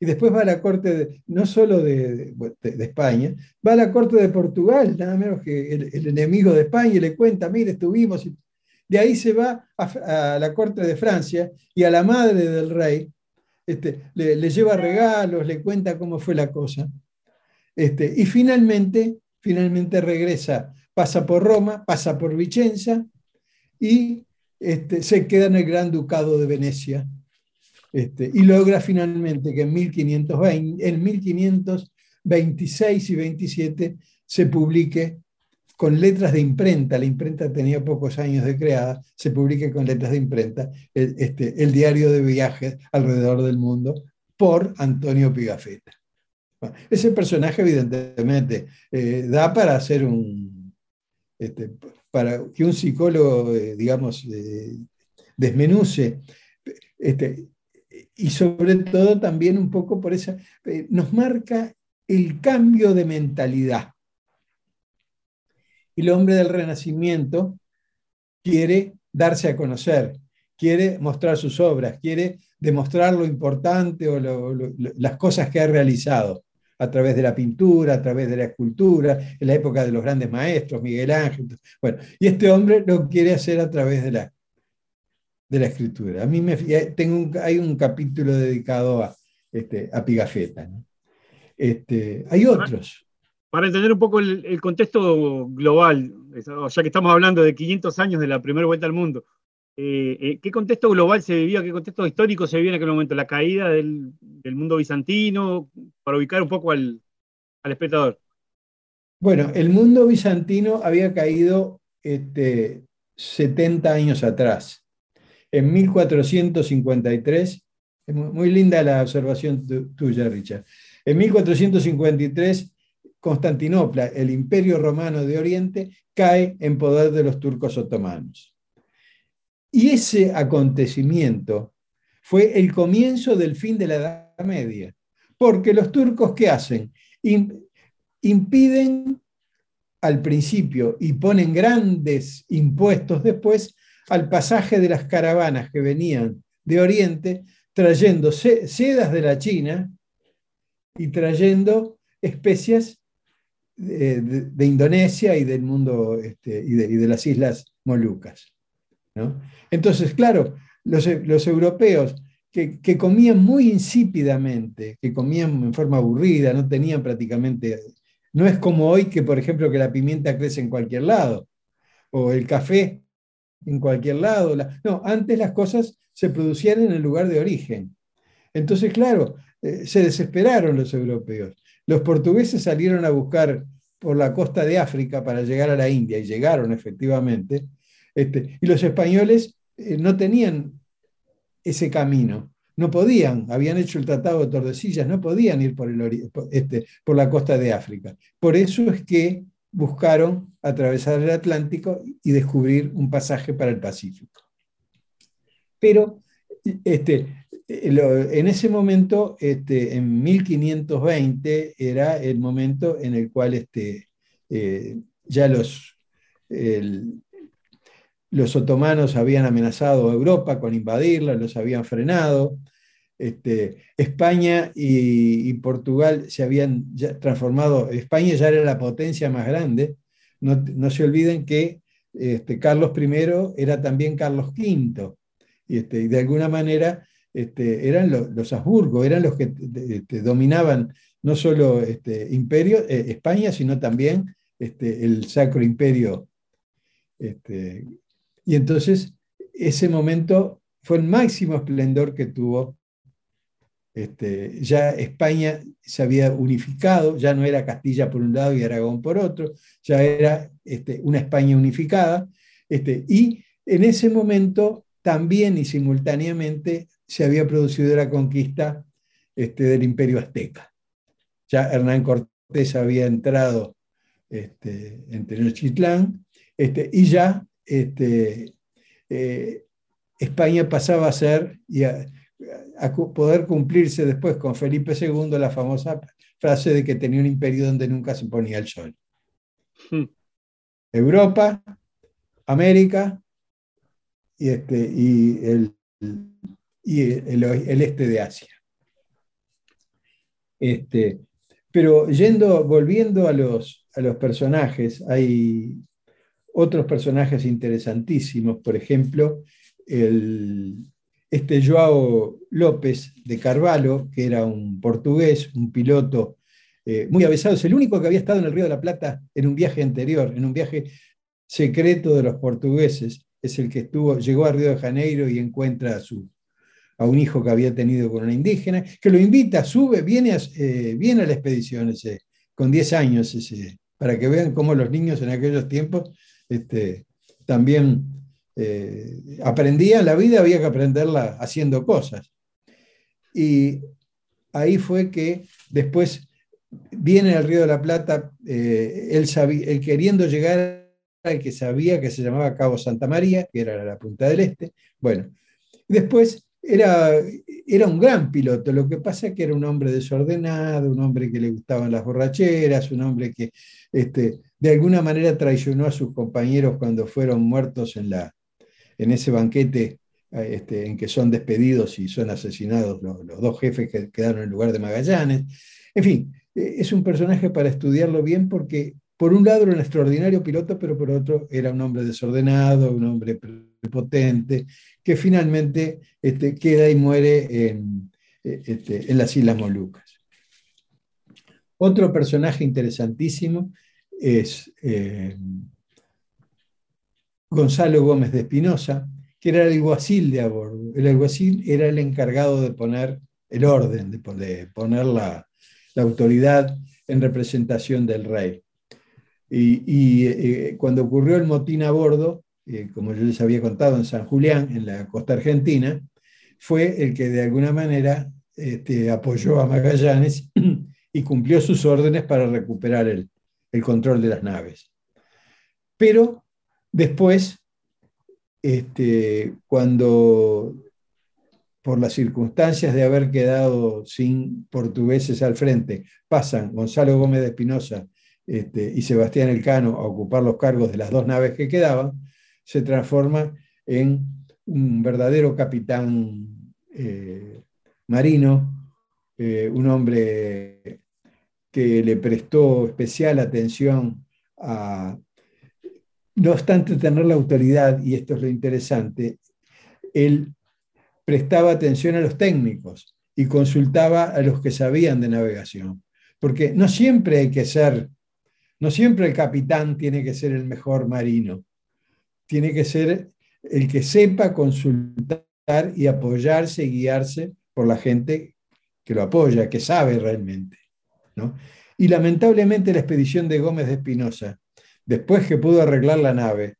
Y después va a la corte, no solo de, España, va a la corte de Portugal, nada menos que el, enemigo de España, y le cuenta, mire, estuvimos. De ahí se va a, la corte de Francia y a la madre del rey este, le, lleva regalos, le cuenta cómo fue la cosa. Este, y finalmente, finalmente regresa, pasa por Roma, pasa por Vicenza y este, se queda en el Gran Ducado de Venecia. Este, y logra finalmente que en, 1520, en 1526 y 27 se publique con letras de imprenta, la imprenta tenía pocos años de creada, se publique con letras de imprenta el, este, diario de viajes alrededor del mundo por Antonio Pigafetta. ese personaje evidentemente eh, da para hacer un, este, para que un psicólogo, eh, digamos, eh, desmenuce, este, y sobre todo también un poco por esa, nos marca el cambio de mentalidad el hombre del Renacimiento quiere darse a conocer, quiere mostrar sus obras, quiere demostrar lo importante o las cosas que ha realizado a través de la pintura, a través de la escultura, en la época de los grandes maestros, Miguel Ángel. Bueno, y este hombre lo quiere hacer a través de la, de la escritura. A mí me, tengo hay un capítulo dedicado a, este, a Pigafetta. Este, hay otros para entender un poco el, contexto global, ya que estamos hablando de 500 años de la primera vuelta al mundo, eh, eh, ¿qué contexto global se vivía, qué contexto histórico se vivía en aquel momento? ¿La caída del, mundo bizantino? Para ubicar un poco al, espectador. Bueno, el mundo bizantino había caído este, 70 años atrás. En 1453, muy linda la observación tuya, Richard. En 1453 Constantinopla, el imperio romano de Oriente, cae en poder de los turcos otomanos. Y ese acontecimiento fue el comienzo del fin de la Edad Media, porque los turcos ¿qué hacen? impiden al principio y ponen grandes impuestos después al pasaje de las caravanas que venían de Oriente trayendo sedas de la China y trayendo especias de, Indonesia y del mundo este, y, de, las islas Molucas. Entonces, claro, los, europeos que, comían muy insípidamente, que comían en forma aburrida, no tenían prácticamente, no es como hoy que, por ejemplo, que la pimienta crece en cualquier lado, o el café en cualquier lado. no, antes las cosas se producían en el lugar de origen. Entonces, claro, eh, se desesperaron los europeos. Los portugueses salieron a buscar por la costa de África para llegar a la India y llegaron efectivamente. Este, y los españoles eh, no tenían ese camino, no podían, habían hecho el Tratado de Tordesillas, no podían ir por, el, este, por la costa de África. Por eso es que buscaron atravesar el Atlántico y descubrir un pasaje para el Pacífico. Pero este, eh, en ese momento, este, en 1520, era el momento en el cual este, eh, ya los, los otomanos habían amenazado a Europa con invadirla, los habían frenado. Este, España y, Portugal se habían transformado, España ya era la potencia más grande. No, se olviden que este, Carlos I era también Carlos V. Este, y de alguna manera este, eran los, Habsburgo, eran los que este, dominaban no solo este, imperio, eh, España, sino también este, el Sacro Imperio. Este, y entonces ese momento fue el máximo esplendor que tuvo. Este, ya España se había unificado, ya no era Castilla por un lado y Aragón por otro, ya era este, una España unificada. Este, y en ese momento también y simultáneamente se había producido la conquista del imperio azteca. Ya Hernán Cortés había entrado en Tenochtitlán y ya eh, España pasaba a ser poder cumplirse después con Felipe II la famosa, frase de que tenía un imperio donde nunca se ponía el sol. Hmm. Europa, América y, este, y, el, y el, el este de Asia. Este, pero yendo, volviendo a los, a los personajes, hay otros personajes interesantísimos, por ejemplo, el, este Joao López de Carvalho, que era un portugués, un piloto eh, muy avesado, es el único que había estado en el Río de la Plata en un viaje anterior, en un viaje secreto de los portugueses, es el que llegó a Río de Janeiro y encuentra a, su, a un hijo que había tenido con una indígena, que lo invita, sube, viene a, eh, viene a la expedición ese, con 10 años, ese, para que vean cómo los niños en aquellos tiempos este, también eh, aprendían la vida, había que aprenderla haciendo cosas. Y ahí fue que después viene al Río de la Plata, eh, él, él queriendo llegar al que sabía que se llamaba Cabo Santa María, que era la punta del este. Bueno, después era, era un gran piloto, lo que pasa es que era un hombre desordenado, un hombre que le gustaban las borracheras, un hombre que este, de alguna manera traicionó a sus compañeros cuando fueron muertos en, la, en ese banquete este, en que son despedidos y son asesinados los, dos jefes que quedaron en lugar de Magallanes. En fin, e, es un personaje para estudiarlo bien porque por un lado era un extraordinario piloto, pero por otro era un hombre desordenado, un hombre prepotente, que finalmente este, queda y muere en, e, este, en las Islas Molucas. Otro personaje interesantísimo es eh, Gonzalo Gómez de Espinosa, que era el alguacil de a bordo. El alguacil era el encargado de poner el orden, de poner la, autoridad en representación del rey. Y, eh, cuando ocurrió el motín a bordo, eh, como yo les había contado en San Julián, en la costa argentina, fue el que de alguna manera este, apoyó a Magallanes y cumplió sus órdenes para recuperar el, el control de las naves. Pero después, este, cuando por las circunstancias de haber quedado sin portugueses al frente, pasan Gonzalo Gómez de Espinosa este, y Sebastián Elcano a ocupar los cargos de las dos naves que quedaban, se transforma en un verdadero capitán eh, marino, eh, un hombre que le prestó especial atención a, no obstante tener la autoridad, y esto es lo interesante, él prestaba atención a los técnicos y consultaba a los que sabían de navegación, porque no siempre hay que ser, no siempre el capitán tiene que ser el mejor marino, tiene que ser el que sepa consultar y apoyarse y guiarse por la gente que lo apoya, que sabe realmente. Y lamentablemente la expedición de Gómez de Espinosa, después que pudo arreglar la nave,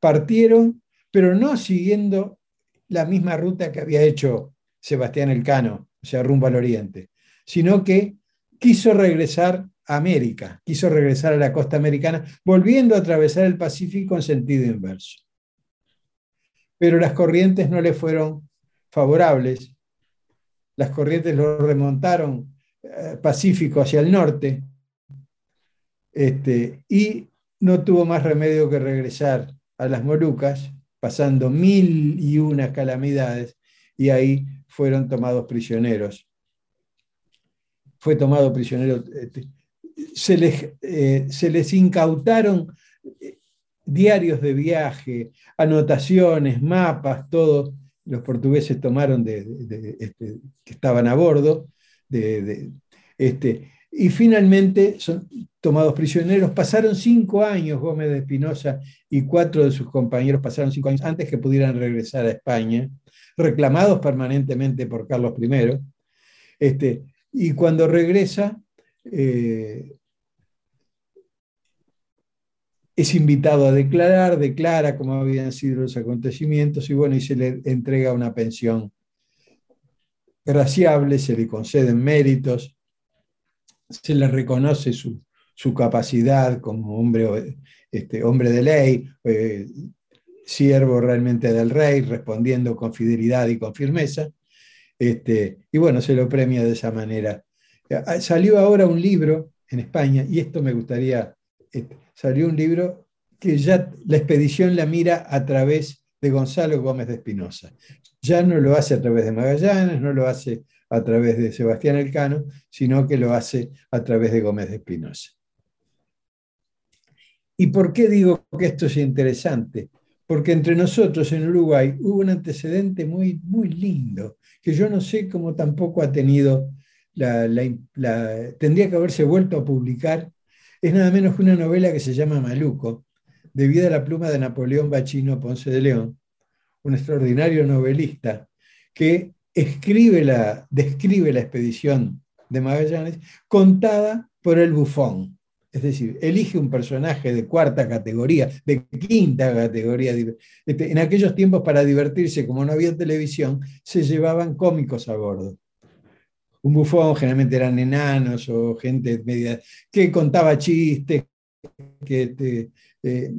partieron, pero no siguiendo la misma ruta que había hecho Sebastián Elcano, o sea, rumbo al oriente, sino que quiso regresar a América, quiso regresar a la costa americana, volviendo a atravesar el Pacífico en sentido inverso. Pero las corrientes no le fueron favorables, las corrientes lo remontaron eh, Pacífico hacia el norte, este, y no tuvo más remedio que regresar a las Molucas, pasando mil y una calamidades, y ahí fueron tomados prisioneros. Fue tomado prisionero, este, se les, eh, se les incautaron eh, diarios de viaje, anotaciones, mapas, todo. Los portugueses tomaron de, este, que estaban a bordo, de, este, y finalmente son tomados prisioneros. Pasaron cinco años Gómez de Espinosa y cuatro de sus compañeros pasaron cinco años antes que pudieran regresar a España, reclamados permanentemente por Carlos I. Este, y cuando regresa, eh, es invitado a declarar, declara cómo habían sido los acontecimientos y bueno, y se le entrega una pensión graciable, se le conceden méritos, se le reconoce su, capacidad como hombre, este, hombre de ley, eh, siervo realmente del rey, respondiendo con fidelidad y con firmeza. Este, y bueno, se lo premia de esa manera. Ah, salió ahora un libro en España, y esto me gustaría, este, salió un libro que ya la expedición la mira a través de Gonzalo Gómez de Espinosa. Ya no lo hace a través de Magallanes, no lo hace a través de Sebastián Elcano, sino que lo hace a través de Gómez de Espinosa. ¿Y por qué digo que esto es interesante? Porque entre nosotros en Uruguay hubo un antecedente muy, muy lindo, que yo no sé cómo tampoco ha tenido la, tendría que haberse vuelto a publicar. Es nada menos que una novela que se llama Maluco, debido a la pluma de Napoleón Bachino Ponce de León, un extraordinario novelista que escribe la, describe la expedición de Magallanes contada por el bufón. Es decir, elige un personaje de cuarta categoría, de quinta categoría. Este, en aquellos tiempos, para divertirse, como no había televisión, se llevaban cómicos a bordo. Un bufón generalmente eran enanos o gente media que contaba chistes, que, este, eh,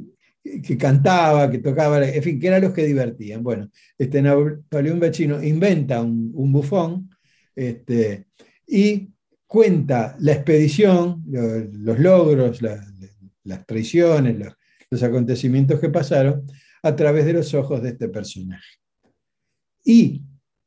que cantaba, que tocaba, en fin, que eran los que divertían. Bueno, este Napoleón Bachino inventa un, bufón este, y cuenta la expedición, los, logros, las traiciones, los, acontecimientos que pasaron a través de los ojos de este personaje. Y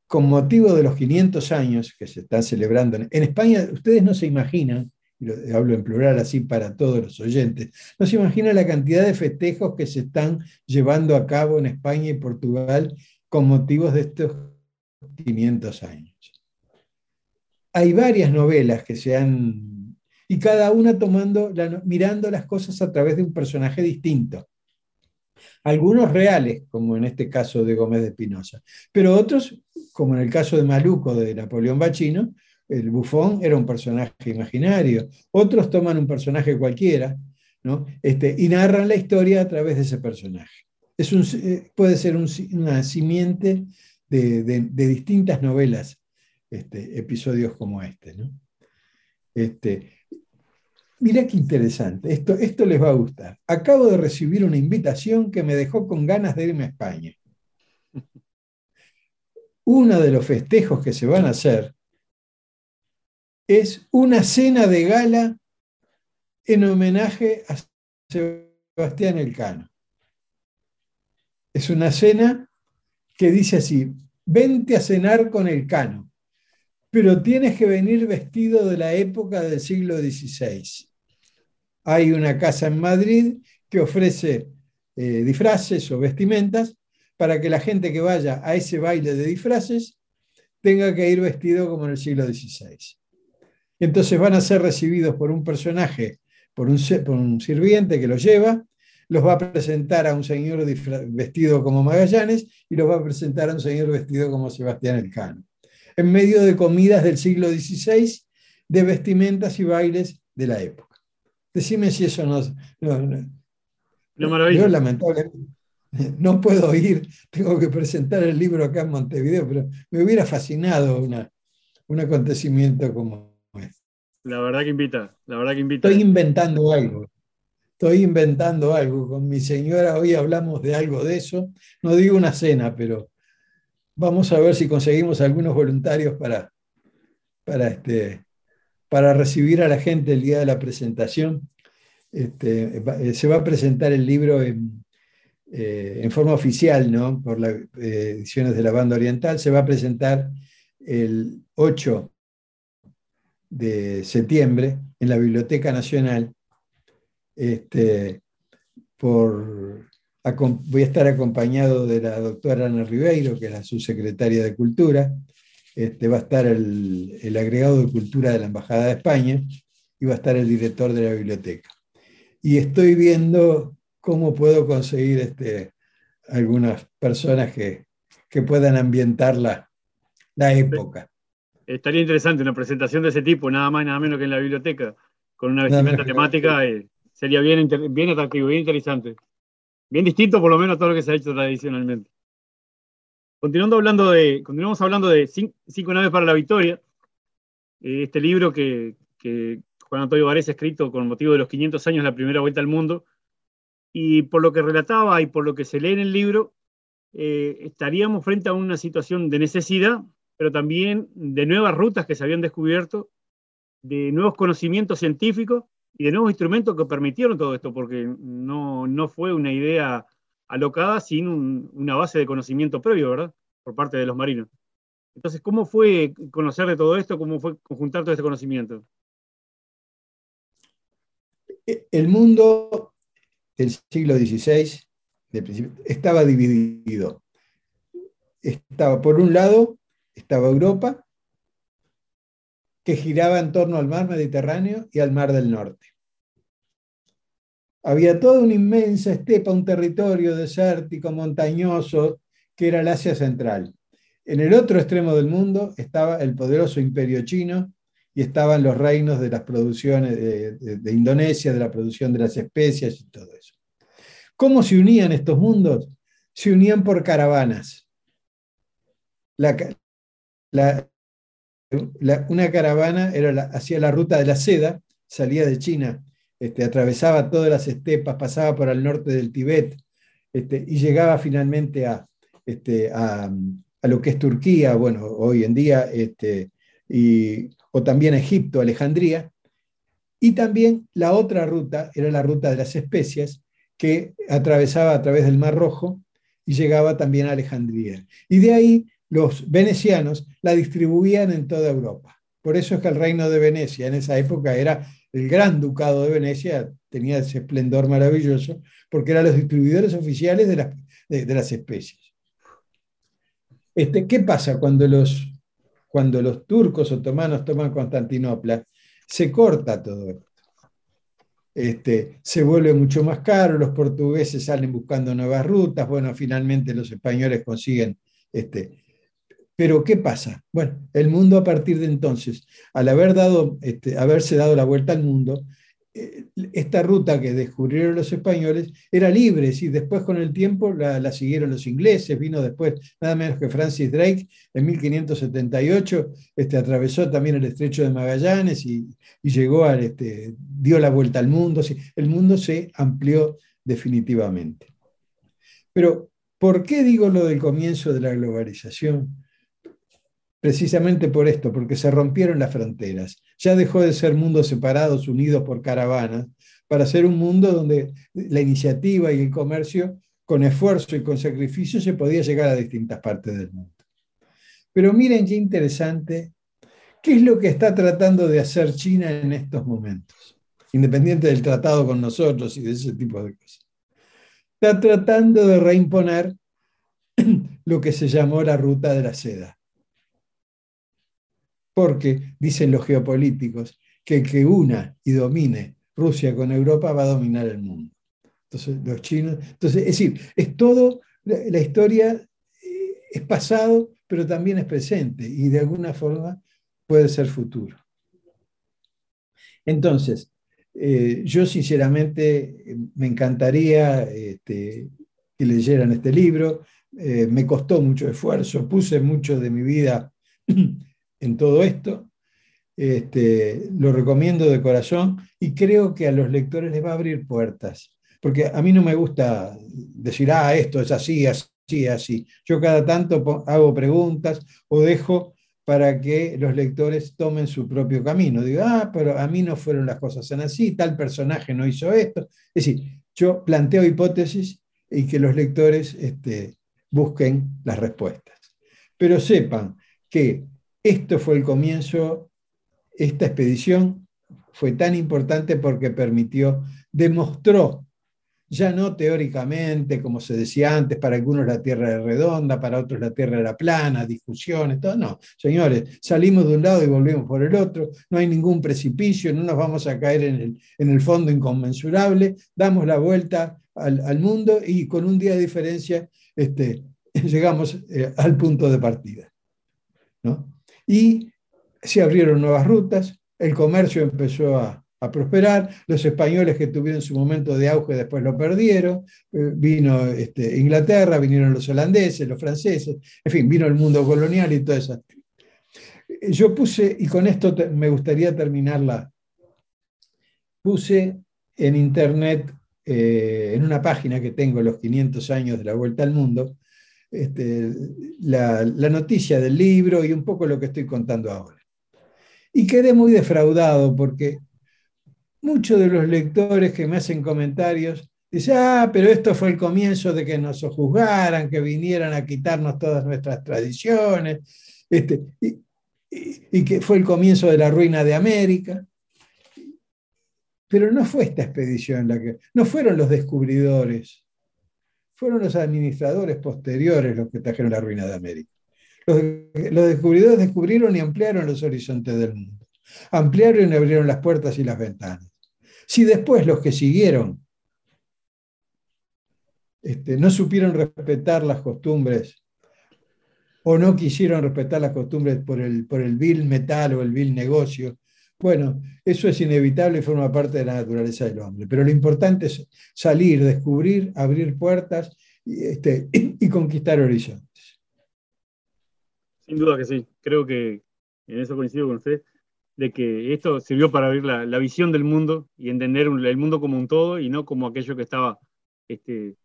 con motivo de los 500 años que se están celebrando en España, ustedes no se imaginan, y lo hablo en plural así para todos los oyentes, no se imaginan la cantidad de festejos que se están llevando a cabo en España y Portugal con motivos de estos 500 años hay varias novelas que se han, y cada una tomando, mirando las cosas a través de un personaje distinto. Algunos reales, como en este caso de Gómez de Espinosa, pero otros, como en el caso de Maluco de Napoleón Bachino, el bufón era un personaje imaginario. Otros toman un personaje cualquiera ¿no? este, y narran la historia a través de ese personaje. Es un, eh, puede ser una simiente de distintas novelas este, episodios como este. ¿no? Este, Mira qué interesante, esto, esto les va a gustar. Acabo de recibir una invitación que me dejó con ganas de irme a España. Uno de los festejos que se van a hacer es una cena de gala en homenaje a Sebastián Elcano. Es una cena que dice así, vente a cenar con Elcano pero tienes que venir vestido de la época del siglo XVI. Hay una casa en Madrid que ofrece eh, disfraces o vestimentas para que la gente que vaya a ese baile de disfraces tenga que ir vestido como en el siglo XVI. Entonces van a ser recibidos por un personaje, por un, por un sirviente que los lleva, los va a presentar a un señor vestido como Magallanes y los va a presentar a un señor vestido como Sebastián Elcano en medio de comidas del siglo XVI, de vestimentas y bailes de la época. Decime si eso no... no, yo lamentablemente no puedo ir, tengo que presentar el libro acá en Montevideo, pero me hubiera fascinado una, un acontecimiento como. La verdad que invita, la verdad que invita. Estoy inventando algo, estoy inventando algo. Con mi señora hoy hablamos de algo de eso. No digo una cena, pero vamos a ver si conseguimos algunos voluntarios para, para, este, para recibir a la gente el día de la presentación. Este, eh, se va a presentar el libro en, eh, forma oficial, ¿no? por las eh, ediciones de la banda oriental. Se va a presentar el 8 de septiembre en la Biblioteca Nacional este, por voy a estar acompañado de la doctora Ana Ribeiro, que es la subsecretaria de Cultura. Este, va a estar el, agregado de Cultura de la Embajada de España y va a estar el director de la biblioteca. Y estoy viendo cómo puedo conseguir este, algunas personas que, puedan ambientar la, época. Estaría interesante una presentación de ese tipo, nada más y nada menos que en la biblioteca, con una vestimenta temática, eh, sería bien, bien atractivo, bien interesante. Bien distinto por lo menos a todo lo que se ha hecho tradicionalmente. Continuando hablando de, continuamos hablando de Cinco, naves para la victoria, eh, este libro que, Juan Antonio Varese ha escrito con motivo de los 500 años de la primera vuelta al mundo, y por lo que relataba y por lo que se lee en el libro, eh, estaríamos frente a una situación de necesidad, pero también de nuevas rutas que se habían descubierto de nuevos conocimientos científicos y de nuevos instrumentos que permitieron todo esto, porque no, no fue una idea alocada sin una base de conocimiento previo, ¿verdad? Por parte de los marinos. Entonces, ¿cómo fue conocer de todo esto? ¿Cómo fue conjuntar todo este conocimiento? E, el mundo del siglo XVI estaba dividido. Estaba, por un lado, estaba Europa, que giraba en torno al mar Mediterráneo y al mar del Norte. Había toda una inmensa estepa, un territorio desértico, montañoso, que era el Asia Central. En el otro extremo del mundo estaba el poderoso imperio chino y estaban los reinos de las producciones de, Indonesia, de la producción de las especias y todo eso. ¿Cómo se unían estos mundos? Se unían por caravanas. Una caravana era hacía la ruta de la seda, salía de China, este, atravesaba todas las estepas, pasaba por el norte del Tíbet este, y llegaba finalmente a, este, a, lo que es Turquía, bueno, hoy en día, o también Egipto, Alejandría. Y también la otra ruta era la ruta de las especias, que atravesaba a través del Mar Rojo y llegaba también a Alejandría. Y de ahí los venecianos la distribuían en toda Europa. Por eso es que el reino de Venecia en esa época era el gran ducado de Venecia, tenía ese esplendor maravilloso, porque eran los distribuidores oficiales de las, especies. Este, ¿Qué pasa cuando los, cuando los turcos otomanos toman Constantinopla? Se corta todo esto. Este, se vuelve mucho más caro, los portugueses salen buscando nuevas rutas, bueno, finalmente los españoles consiguen. Este, pero ¿qué pasa? Bueno, el mundo a partir de entonces, al haber dado, este, haberse dado la vuelta al mundo, eh, esta ruta que descubrieron los españoles era libre, y después con el tiempo la, siguieron los ingleses, vino después nada menos que Francis Drake en 1578, este, atravesó también el estrecho de Magallanes y, llegó a, este, dio la vuelta al mundo, el mundo se amplió definitivamente. Pero, ¿por qué digo lo del comienzo de la globalización? Precisamente por esto, porque se rompieron las fronteras. Ya dejó de ser mundos separados, unidos por caravanas, para ser un mundo donde la iniciativa y el comercio, con esfuerzo y con sacrificio, se podía llegar a distintas partes del mundo. Pero miren qué interesante, ¿qué es lo que está tratando de hacer China en estos momentos? Independiente del tratado con nosotros y de ese tipo de cosas. Está tratando de reimponer lo que se llamó la ruta de la seda porque dicen los geopolíticos que el que una y domine Rusia con Europa va a dominar el mundo. Entonces, los chinos, entonces, es decir, es todo, la historia eh, es pasado, pero también es presente y de alguna forma puede ser futuro. Entonces, eh, yo sinceramente me encantaría este, que leyeran este libro, eh, me costó mucho esfuerzo, puse mucho de mi vida en todo esto. Este, lo recomiendo de corazón y creo que a los lectores les va a abrir puertas. Porque a mí no me gusta decir, ah, esto es así, así, así. Yo cada tanto hago preguntas o dejo para que los lectores tomen su propio camino. Digo, ah, pero a mí no fueron las cosas así, tal personaje no hizo esto. Es decir, yo planteo hipótesis y que los lectores este, busquen las respuestas. Pero sepan que esto fue el comienzo, esta expedición fue tan importante porque permitió, demostró, ya no teóricamente, como se decía antes, para algunos la Tierra era redonda, para otros la Tierra era plana, discusiones, todo, no, señores, salimos de un lado y volvemos por el otro, no hay ningún precipicio, no nos vamos a caer en el, fondo inconmensurable, damos la vuelta al, mundo y con un día de diferencia este, llegamos eh, al punto de partida. ¿no? Y se abrieron nuevas rutas, el comercio empezó a, prosperar, los españoles que tuvieron su momento de auge después lo perdieron, eh, vino este, Inglaterra, vinieron los holandeses, los franceses, en fin, vino el mundo colonial y todo eso. Yo puse, y con esto me gustaría terminarla, puse en internet, eh, en una página que tengo, los 500 años de la vuelta al mundo, este, la, noticia del libro y un poco lo que estoy contando ahora. Y quedé muy defraudado porque muchos de los lectores que me hacen comentarios dicen, ah, pero esto fue el comienzo de que nos juzgaran, que vinieran a quitarnos todas nuestras tradiciones, este, y que fue el comienzo de la ruina de América. Pero no fue esta expedición la que, no fueron los descubridores, fueron los administradores posteriores los que trajeron la ruina de América. Los, descubridores descubrieron y ampliaron los horizontes del mundo. Ampliaron y abrieron las puertas y las ventanas. Si después los que siguieron este, no supieron respetar las costumbres o no quisieron respetar las costumbres por el, por el vil metal o el vil negocio bueno, eso es inevitable y forma parte de la naturaleza del hombre, pero lo importante es salir, descubrir, abrir puertas y, este, y conquistar horizontes. Sin duda que sí, creo que en eso coincido con usted, de que esto sirvió para abrir la, visión del mundo y entender el mundo como un todo y no como aquello que estaba este,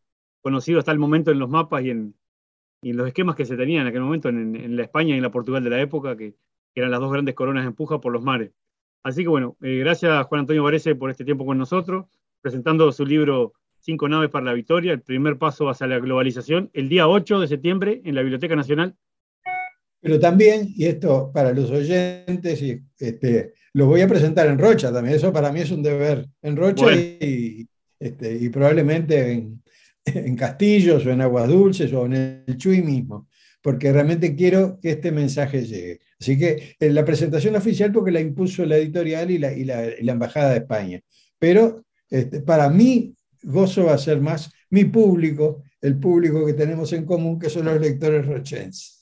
conocido hasta el momento en los mapas y en, los esquemas que se tenían en aquel momento en, la España y en la Portugal de la época, que, que eran las dos grandes coronas en puja por los mares. Así que bueno, eh, gracias Juan Antonio Varese por este tiempo con nosotros, presentando su libro Cinco naves para la victoria, el primer paso hacia la globalización, el día 8 de septiembre en la Biblioteca Nacional. Pero también, y esto para los oyentes, y este, lo voy a presentar en Rocha también, eso para mí es un deber, en Rocha y, este, y, probablemente en, en Castillos o en Aguas Dulces o en el Chuy mismo, porque realmente quiero que este mensaje llegue. Así que en la presentación oficial porque la impuso la editorial y la, y la, Embajada de España. Pero este, para mí, gozo va a ser más mi público, el público que tenemos en común, que son los lectores rochenses.